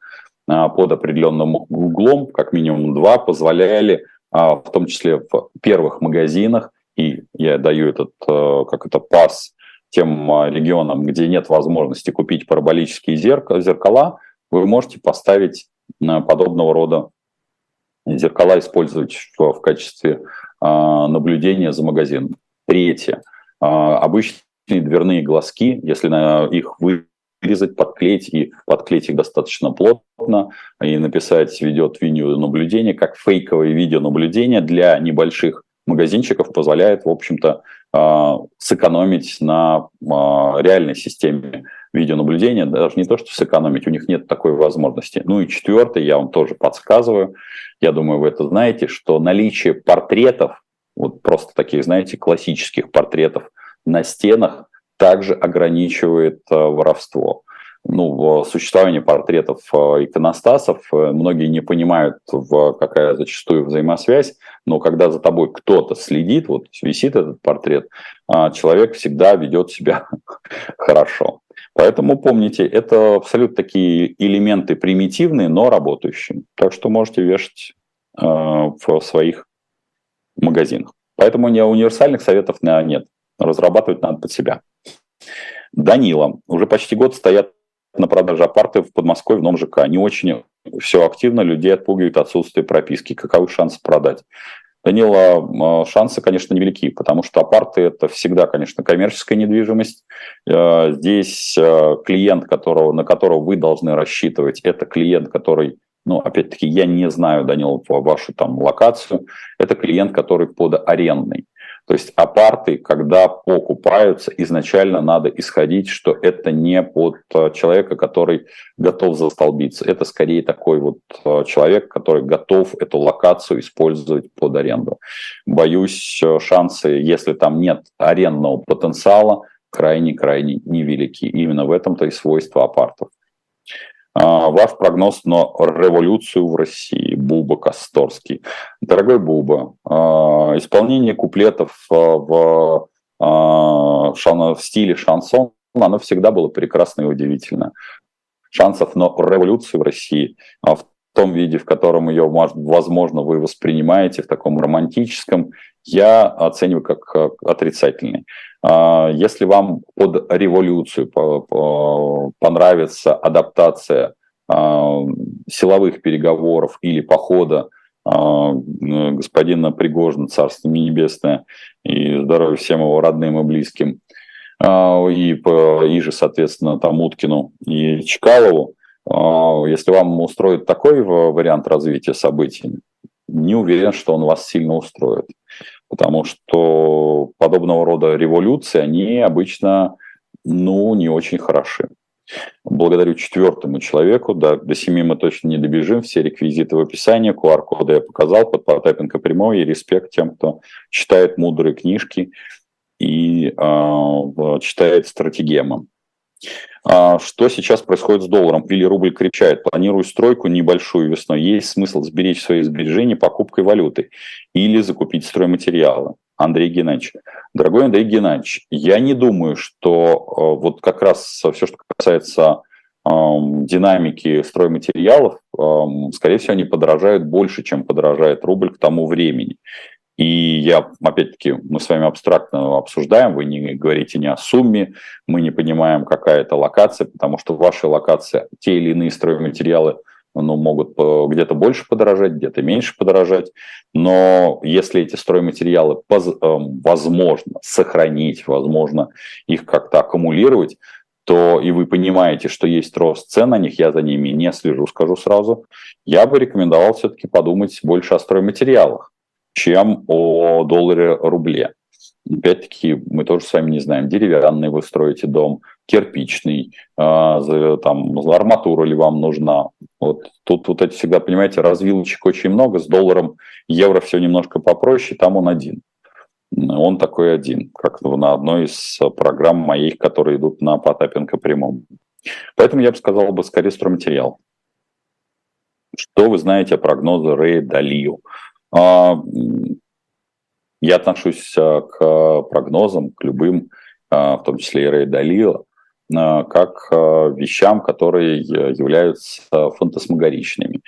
а, под определенным углом, как минимум два, позволяли, а, в том числе в первых магазинах, и я даю этот, э, как это, пас тем а, регионам, где нет возможности купить параболические зеркала, вы можете поставить подобного рода зеркала использовать в, качестве наблюдения за магазином. Третье. Обычные дверные глазки, если их вырезать, подклеить и подклеить их достаточно плотно и написать ведет видеонаблюдение, как фейковое видеонаблюдение для небольших магазинчиков позволяет, в общем-то, а, сэкономить на а, реальной системе видеонаблюдения, даже не то, что сэкономить, у них нет такой возможности. Ну и четвертое, я вам тоже подсказываю, я думаю, вы это знаете, что наличие портретов, вот просто таких, знаете, классических портретов на стенах также ограничивает э, воровство. Ну, в существовании портретов э, иконостасов э, многие не понимают, в какая зачастую взаимосвязь, но когда за тобой кто-то следит, вот висит этот портрет, человек всегда ведет себя хорошо. Поэтому помните, это абсолютно такие элементы примитивные, но работающие. Так что можете вешать в своих магазинах. Поэтому не универсальных советов нет разрабатывать надо под себя. Данила. Уже почти год стоят на продаже апарты в Подмосковье в новом ЖК. Не очень все активно, людей отпугивает отсутствие прописки. Каковы шансы продать? Данила, шансы, конечно, невелики, потому что апарты – это всегда, конечно, коммерческая недвижимость. Э, здесь э, клиент, которого, на которого вы должны рассчитывать, это клиент, который, ну, опять-таки, я не знаю, Данила, вашу там локацию, это клиент, который под арендный. То есть апарты, когда покупаются, изначально надо исходить, что это не под э, человека, который готов застолбиться. Это скорее такой вот э, человек, который готов эту локацию использовать под аренду. Боюсь, э, шансы, если там нет арендного потенциала, крайне-крайне невелики. Именно в этом-то и свойство апартов. А, ваш прогноз на революцию в России, Буба Косторский. Дорогой Буба, а, исполнение куплетов а, в, в стиле шансон, оно всегда было прекрасно и удивительно. Шансов на революцию в России в том виде, в котором ее, возможно, вы воспринимаете, в таком романтическом, я оцениваю как отрицательный. А, если вам под революцию понравится адаптация а, силовых переговоров или похода а, господина Пригожина, Царство Небесное, и здоровья всем его родным и близким, и, и же, соответственно, там Уткину и Чкалову, если вам устроит такой вариант развития событий, не уверен, что он вас сильно устроит потому что подобного рода революции, они обычно, ну, не очень хороши. Благодарю четвертому человеку, да, до семи мы точно не добежим, все реквизиты в описании, QR-коды я показал, под Потапенко прямой, и респект тем, кто читает мудрые книжки и э, читает стратегемы. А что сейчас происходит с долларом? Или рубль крепчает? Планирую стройку небольшую весной. Есть смысл сберечь свои сбережения покупкой валюты или закупить стройматериалы? Андрей Геннадьевич. Дорогой Андрей Геннадьевич, я не думаю, что э, вот как раз все, что касается динамики стройматериалов, скорее всего, они подорожают больше, чем подорожает рубль к тому времени. И я, опять-таки, мы с вами абстрактно обсуждаем, вы не говорите ни о сумме, мы не понимаем, какая это локация, потому что в вашей локации те или иные стройматериалы ну, могут где-то больше подорожать, где-то меньше подорожать. Но если эти стройматериалы эм, возможно сохранить, возможно их как-то аккумулировать, то и вы понимаете, что есть рост цен на них, я за ними не слежу, скажу сразу, я бы рекомендовал все-таки подумать больше о стройматериалах, чем о долларе-рубле. Опять-таки, мы тоже с вами не знаем, деревянный вы строите дом, кирпичный, э, там, арматура ли вам нужна. Вот тут вот эти всегда, понимаете, развилочек очень много, с долларом, евро все немножко попроще, там он один. Он такой один, как на одной из программ моих, которые идут на Потапенко прямом. Поэтому я бы сказал бы скорее стройматериал. Что вы знаете о прогнозе Рэя Далио? А, я отношусь а, к прогнозам, к любым, а, в том числе и Рэя Далио, как вещам, которые являются фантасмагоричными.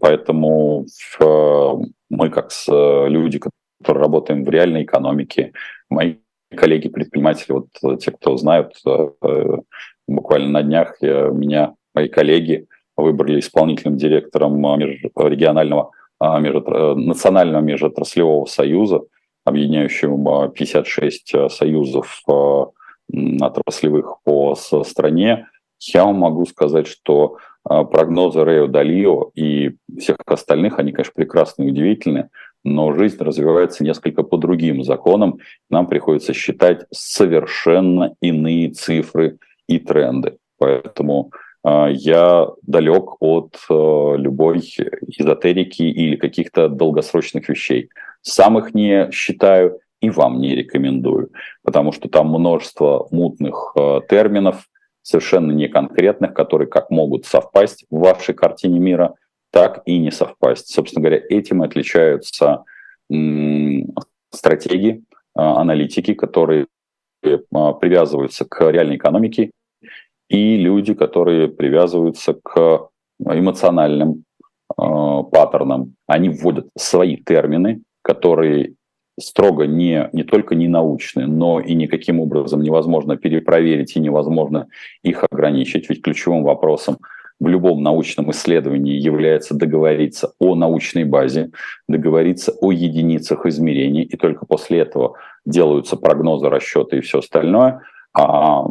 Поэтому мы, как люди, которые работаем в реальной экономике, мои коллеги-предприниматели, вот те, кто знают, э, буквально на днях меня мои коллеги выбрали исполнительным директором регионального межотр... национального межотраслевого союза, объединяющего 56 союзов отраслевых по стране. Я вам могу сказать, что прогнозы Рэо Далио и всех остальных, они, конечно, прекрасны и удивительны, но жизнь развивается несколько по другим законам. Нам приходится считать совершенно иные цифры и тренды. Поэтому э, я далек от э, любой эзотерики или каких-то долгосрочных вещей. Сам их не считаю и вам не рекомендую, потому что там множество мутных э, терминов, совершенно неконкретных, которые как могут совпасть в вашей картине мира, так и не совпасть. Собственно говоря, этим отличаются стратегии, а, аналитики, которые а, привязываются к реальной экономике, и люди, которые привязываются к эмоциональным э, паттернам. Они вводят свои термины, которые строго не, не только не научные, но и никаким образом невозможно перепроверить и невозможно их ограничить. Ведь ключевым вопросом в любом научном исследовании является договориться о научной базе, договориться о единицах измерений, и только после этого делаются прогнозы, расчеты и все остальное. А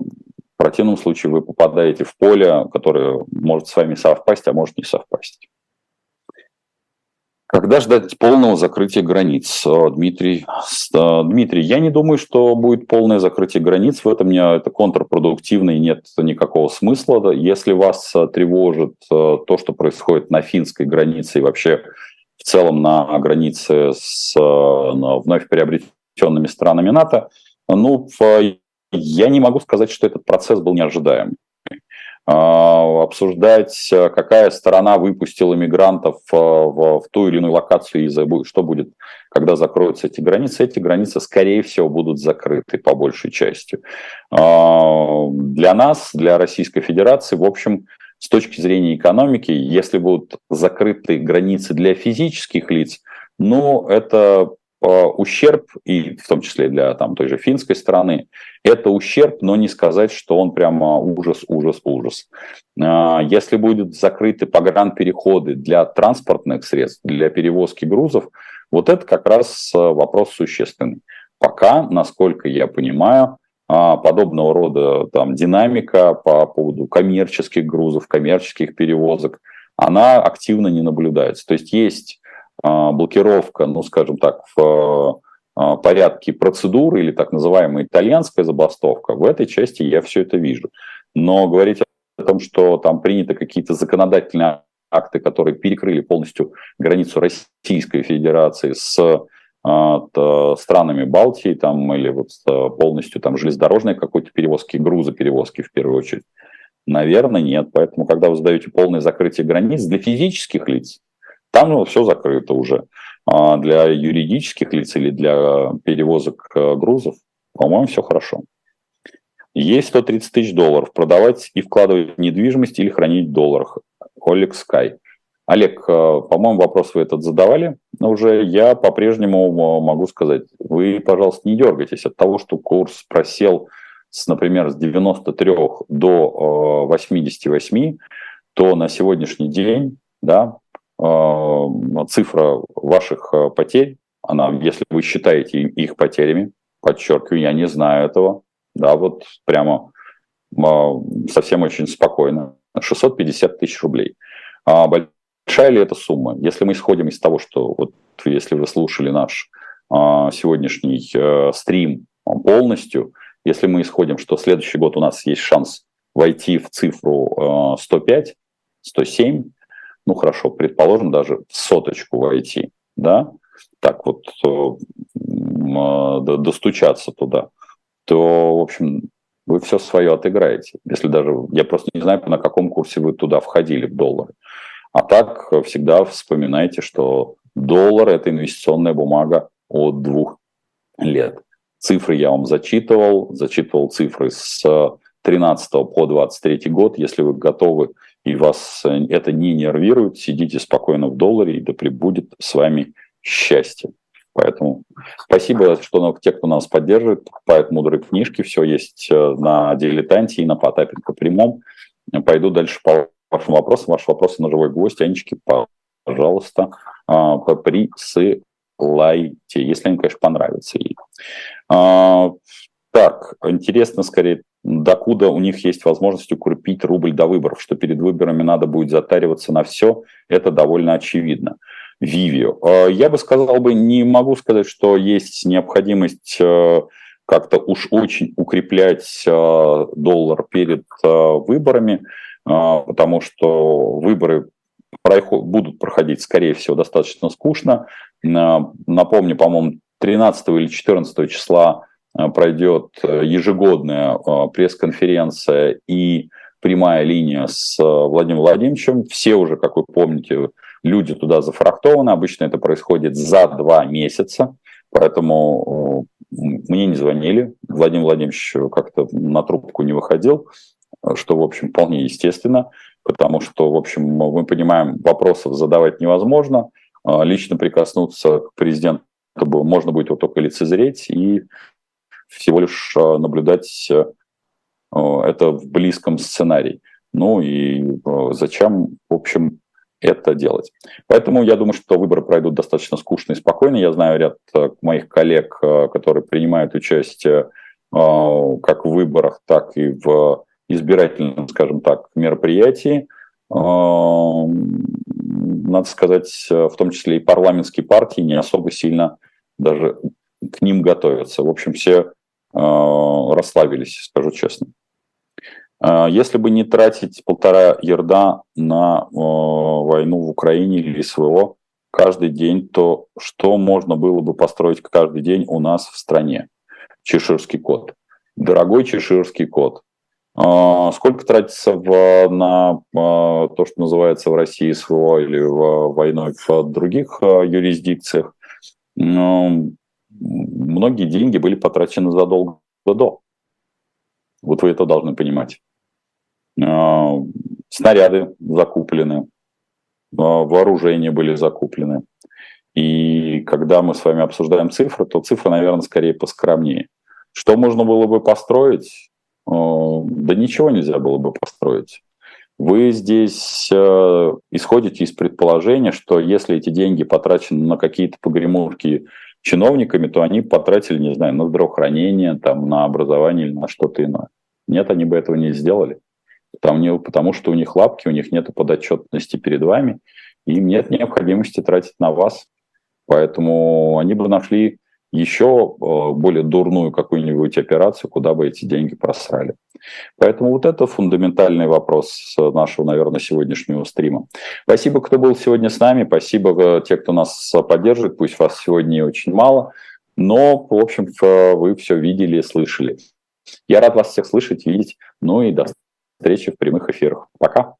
в противном случае вы попадаете в поле, которое может с вами совпасть, а может не совпасть. Когда ждать полного закрытия границ, э, Дмитрий? Э, Дмитрий, я не думаю, что будет полное закрытие границ. В этом мне это контрпродуктивно и нет никакого смысла. Если вас э, тревожит то, что происходит на финской границе и вообще в целом на границе с вновь приобретенными странами НАТО, ну, я не могу сказать, что этот процесс был неожидаем. А, обсуждать, э, какая сторона выпустила мигрантов э, в, в ту или иную локацию и что будет, когда закроются эти границы. Эти границы, скорее всего, будут закрыты по большей части. А, для нас, для Российской Федерации, в общем, с точки зрения экономики, если будут закрыты границы для физических лиц, ну, это ущерб, и в том числе для там, той же финской страны, это ущерб, но не сказать, что он прямо ужас, ужас, ужас. А, если будут закрыты погранпереходы для транспортных средств, для перевозки грузов, вот это как раз э, вопрос существенный. Пока, насколько я понимаю, подобного рода там, динамика по поводу коммерческих грузов, коммерческих перевозок, она активно не наблюдается. То есть есть блокировка, ну, скажем так, в а, порядке процедуры или так называемая итальянская забастовка, в этой части я все это вижу. Но говорить о том, что там приняты какие-то законодательные акты, которые перекрыли полностью границу Российской Федерации с а, странами Балтии там, или вот полностью там железнодорожной какой-то перевозки, грузоперевозки в первую очередь, наверное, нет. Поэтому, когда вы сдаете полное закрытие границ для физических лиц, там все закрыто уже. А для юридических лиц или для перевозок э, грузов, по-моему, все хорошо. Есть 130 тысяч долларов. Продавать и вкладывать в недвижимость или хранить в долларах. Олег Скай. Олег, по-моему, вопрос вы этот задавали уже. Я по-прежнему могу сказать, вы, пожалуйста, не дергайтесь от того, что курс просел, с, например, с 93 до 88, то на сегодняшний день да, цифра ваших потерь, она, если вы считаете их потерями, подчеркиваю, я не знаю этого, да, вот прямо совсем очень спокойно, 650 тысяч рублей. А большая ли эта сумма? Если мы исходим из того, что вот если вы слушали наш а, сегодняшний э, стрим полностью, если мы исходим, что следующий год у нас есть шанс войти в цифру 105, 107, ну хорошо, предположим, даже в соточку войти, да, так вот э, достучаться туда, то, в общем, вы все свое отыграете. Если даже, я просто не знаю, на каком курсе вы туда входили в доллары. А так всегда вспоминайте, что доллар – это инвестиционная бумага от двух лет. Цифры я вам зачитывал, зачитывал цифры с 13 по 23 год. Если вы готовы и вас это не нервирует, сидите спокойно в долларе, и да пребудет с вами счастье. Поэтому спасибо, что те, кто нас поддерживает, покупают мудрые книжки. Все есть э, на дилетанте и на Потапенко прямом. Пойду дальше по вашим вопросам. Ваши вопросы на живой гвоздь. Анечки, пожалуйста, а, присылайте, если они, конечно, понравятся ей. Так, интересно скорее, докуда у них есть возможность укрепить рубль до выборов, что перед выборами надо будет затариваться на все, это довольно очевидно. Вивио. А, я бы сказал бы, не могу сказать, что есть необходимость э, как-то уж очень укреплять э, доллар перед э, выборами, потому что выборы будут проходить, скорее всего, достаточно скучно. Напомню, по-моему, 13 или 14 числа пройдет ежегодная пресс-конференция и прямая линия с Владимиром Владимировичем. Все уже, как вы помните, люди туда зафрахтованы. Обычно это происходит за два месяца, поэтому э, мне не звонили. Владимир Владимирович как-то на трубку не выходил, что, в общем, вполне естественно, потому что, в общем, мы понимаем, вопросов задавать невозможно. Лично прикоснуться к президенту можно будет вот только лицезреть и всего лишь э, наблюдать э, это в близком сценарии. Ну и зачем, в общем, это делать. Поэтому я думаю, что выборы пройдут достаточно скучно и спокойно. Я знаю ряд э, моих коллег, э, которые принимают участие э, как в выборах, так и в избирательном, скажем так, мероприятии. Надо сказать, в том числе и парламентские партии не особо сильно даже к ним готовятся. В общем, все расслабились, скажу честно. А, если бы не тратить полтора ерда на войну в Украине или СВО каждый день, то что можно было бы построить каждый день у нас в стране? Чеширский код. Дорогой чеширский код. Сколько тратится в, на то, что называется в России СВО или в войной в других юрисдикциях? Ну, многие деньги были потрачены задолго до. Вот вы это должны понимать. А, снаряды закуплены, а, вооружения были закуплены. И когда мы с вами обсуждаем цифры, то цифры, наверное, скорее поскромнее. Что можно было бы построить? А, да ничего нельзя было бы построить. Вы здесь исходите из предположения, что если эти деньги потрачены на какие-то погремушки чиновниками, то они потратили, не знаю, на здравоохранение, там, на образование или на что-то иное. Нет, они бы этого не сделали. Потому, потому что у них лапки, у них нет подотчетности перед вами, им нет необходимости тратить на вас. Поэтому они бы нашли еще э, более дурную какую-нибудь операцию, куда бы эти деньги просрали. Поэтому вот это фундаментальный вопрос нашего, наверное, сегодняшнего стрима. Спасибо, кто был сегодня с нами, спасибо э, те, кто нас поддерживает, пусть вас сегодня очень мало, но, в общем, вы все видели и слышали. Я рад вас всех слышать, видеть, ну и до встречи в прямых эфирах. Пока.